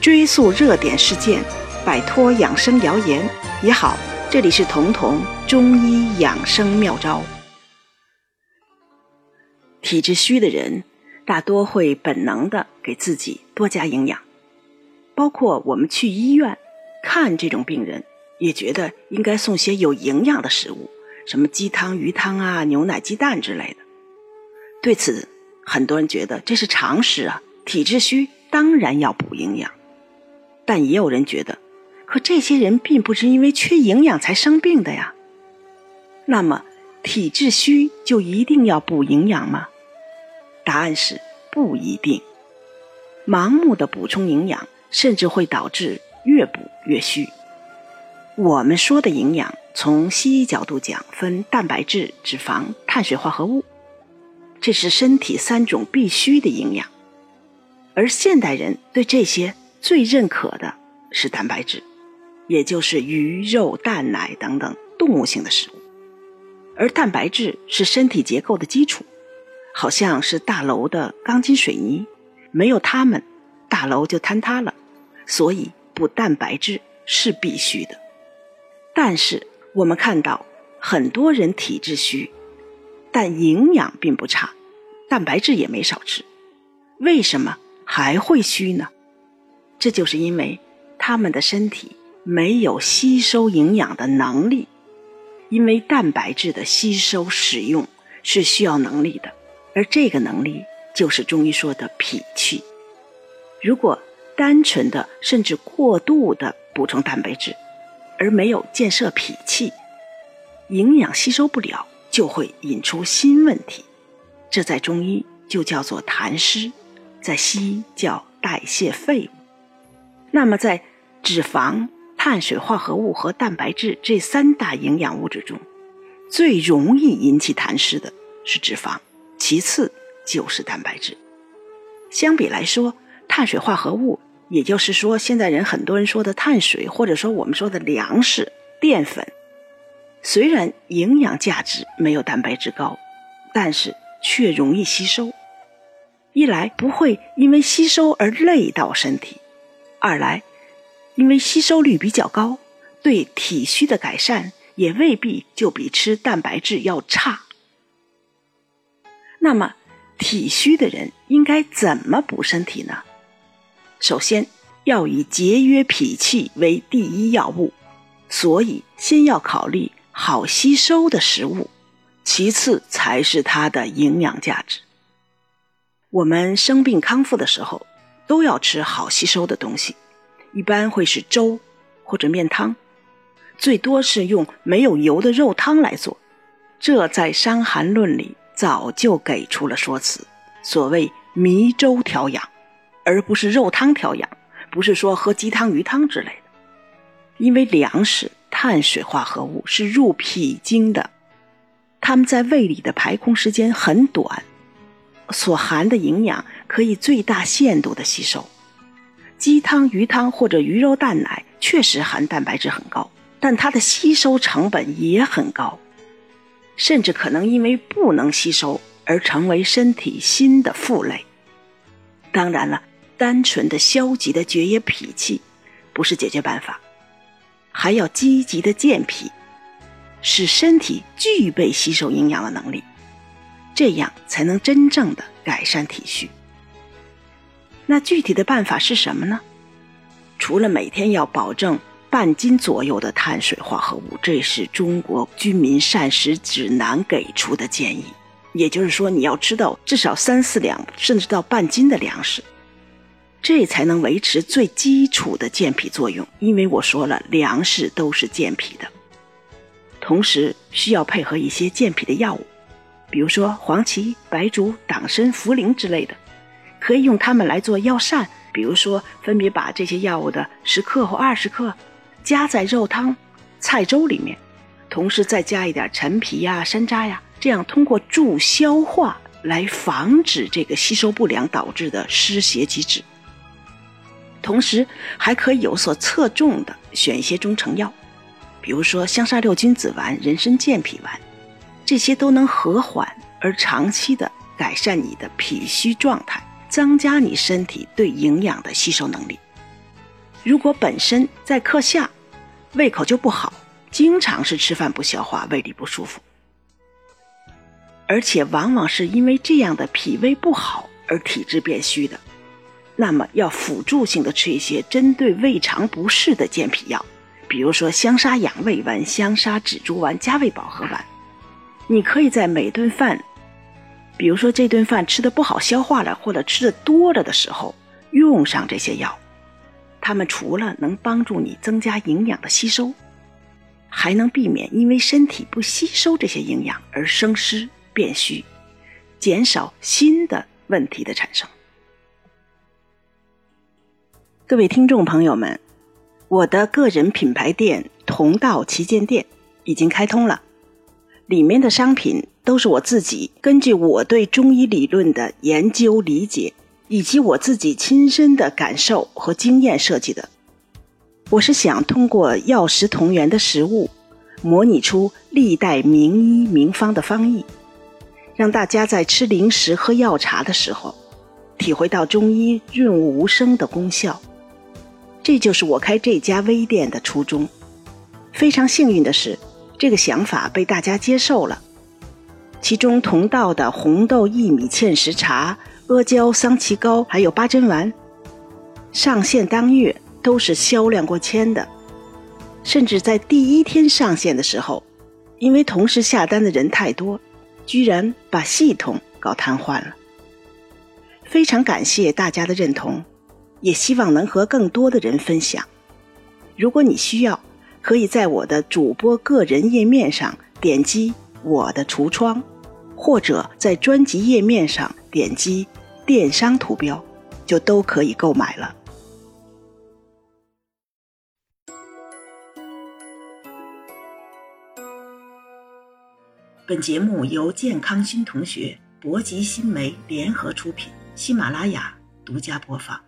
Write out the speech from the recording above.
追溯热点事件，摆脱养生谣言也好。这里是彤彤中医养生妙招。体质虚的人大多会本能的给自己多加营养，包括我们去医院看这种病人，也觉得应该送些有营养的食物，什么鸡汤、鱼汤啊、牛奶、鸡蛋之类的。对此，很多人觉得这是常识啊，体质虚当然要补营养。但也有人觉得，可这些人并不是因为缺营养才生病的呀。那么，体质虚就一定要补营养吗？答案是不一定。盲目的补充营养，甚至会导致越补越虚。我们说的营养，从西医角度讲，分蛋白质、脂肪、碳水化合物。这是身体三种必须的营养，而现代人对这些最认可的是蛋白质，也就是鱼肉、蛋奶等等动物性的食物。而蛋白质是身体结构的基础，好像是大楼的钢筋水泥，没有它们，大楼就坍塌了。所以补蛋白质是必须的。但是我们看到很多人体质虚。但营养并不差，蛋白质也没少吃，为什么还会虚呢？这就是因为他们的身体没有吸收营养的能力，因为蛋白质的吸收使用是需要能力的，而这个能力就是中医说的脾气。如果单纯的甚至过度的补充蛋白质，而没有建设脾气，营养吸收不了。就会引出新问题，这在中医就叫做痰湿，在西医叫代谢废物。那么在脂肪、碳水化合物和蛋白质这三大营养物质中，最容易引起痰湿的是脂肪，其次就是蛋白质。相比来说，碳水化合物，也就是说现在人很多人说的碳水，或者说我们说的粮食、淀粉。虽然营养价值没有蛋白质高，但是却容易吸收。一来不会因为吸收而累到身体，二来因为吸收率比较高，对体虚的改善也未必就比吃蛋白质要差。那么体虚的人应该怎么补身体呢？首先要以节约脾气为第一要务，所以先要考虑。好吸收的食物，其次才是它的营养价值。我们生病康复的时候，都要吃好吸收的东西，一般会是粥或者面汤，最多是用没有油的肉汤来做。这在《伤寒论》里早就给出了说辞，所谓糜粥调养，而不是肉汤调养，不是说喝鸡汤、鱼汤之类的，因为粮食。碳水化合物是入脾经的，它们在胃里的排空时间很短，所含的营养可以最大限度的吸收。鸡汤、鱼汤或者鱼肉蛋奶确实含蛋白质很高，但它的吸收成本也很高，甚至可能因为不能吸收而成为身体新的负累。当然了，单纯的消极的绝液脾气不是解决办法。还要积极的健脾，使身体具备吸收营养的能力，这样才能真正的改善体虚。那具体的办法是什么呢？除了每天要保证半斤左右的碳水化合物，这是中国居民膳食指南给出的建议，也就是说你要吃到至少三四两，甚至到半斤的粮食。这才能维持最基础的健脾作用，因为我说了，粮食都是健脾的。同时需要配合一些健脾的药物，比如说黄芪、白术、党参、茯苓之类的，可以用它们来做药膳。比如说，分别把这些药物的十克或二十克加在肉汤、菜粥里面，同时再加一点陈皮呀、山楂呀，这样通过助消化来防止这个吸收不良导致的湿邪积滞。同时还可以有所侧重的选一些中成药，比如说香砂六君子丸、人参健脾丸，这些都能和缓而长期的改善你的脾虚状态，增加你身体对营养的吸收能力。如果本身在课下胃口就不好，经常是吃饭不消化，胃里不舒服，而且往往是因为这样的脾胃不好而体质变虚的，那么要辅助性的吃一些针对胃肠不适的健脾药，比如说香砂养胃丸、香砂止珠丸、加味保和丸。你可以在每顿饭，比如说这顿饭吃的不好消化了，或者吃的多了的时候，用上这些药。它们除了能帮助你增加营养的吸收，还能避免因为身体不吸收这些营养而生湿变虚，减少新的问题的产生。各位听众朋友们，我的个人品牌店同道旗舰店已经开通了。里面的商品都是我自己根据我对中医理论的研究理解，以及我自己亲身的感受和经验设计的。我是想通过药食同源的食物，模拟出历代名医名方的方义，让大家在吃零食、喝药茶的时候，体会到中医润物无声的功效。这就是我开这家微店的初衷。非常幸运的是。这个想法被大家接受了，其中同道的红豆薏米芡实茶、阿胶桑奇膏还有八珍丸，上线当月都是销量过千的，甚至在第一天上线的时候，因为同时下单的人太多，居然把系统搞瘫痪了。非常感谢大家的认同，也希望能和更多的人分享。如果你需要。可以在我的主播个人页面上点击我的橱窗，或者在专辑页面上点击电商图标，就都可以购买了。本节目由健康新同学、博吉新媒联合出品，喜马拉雅独家播放。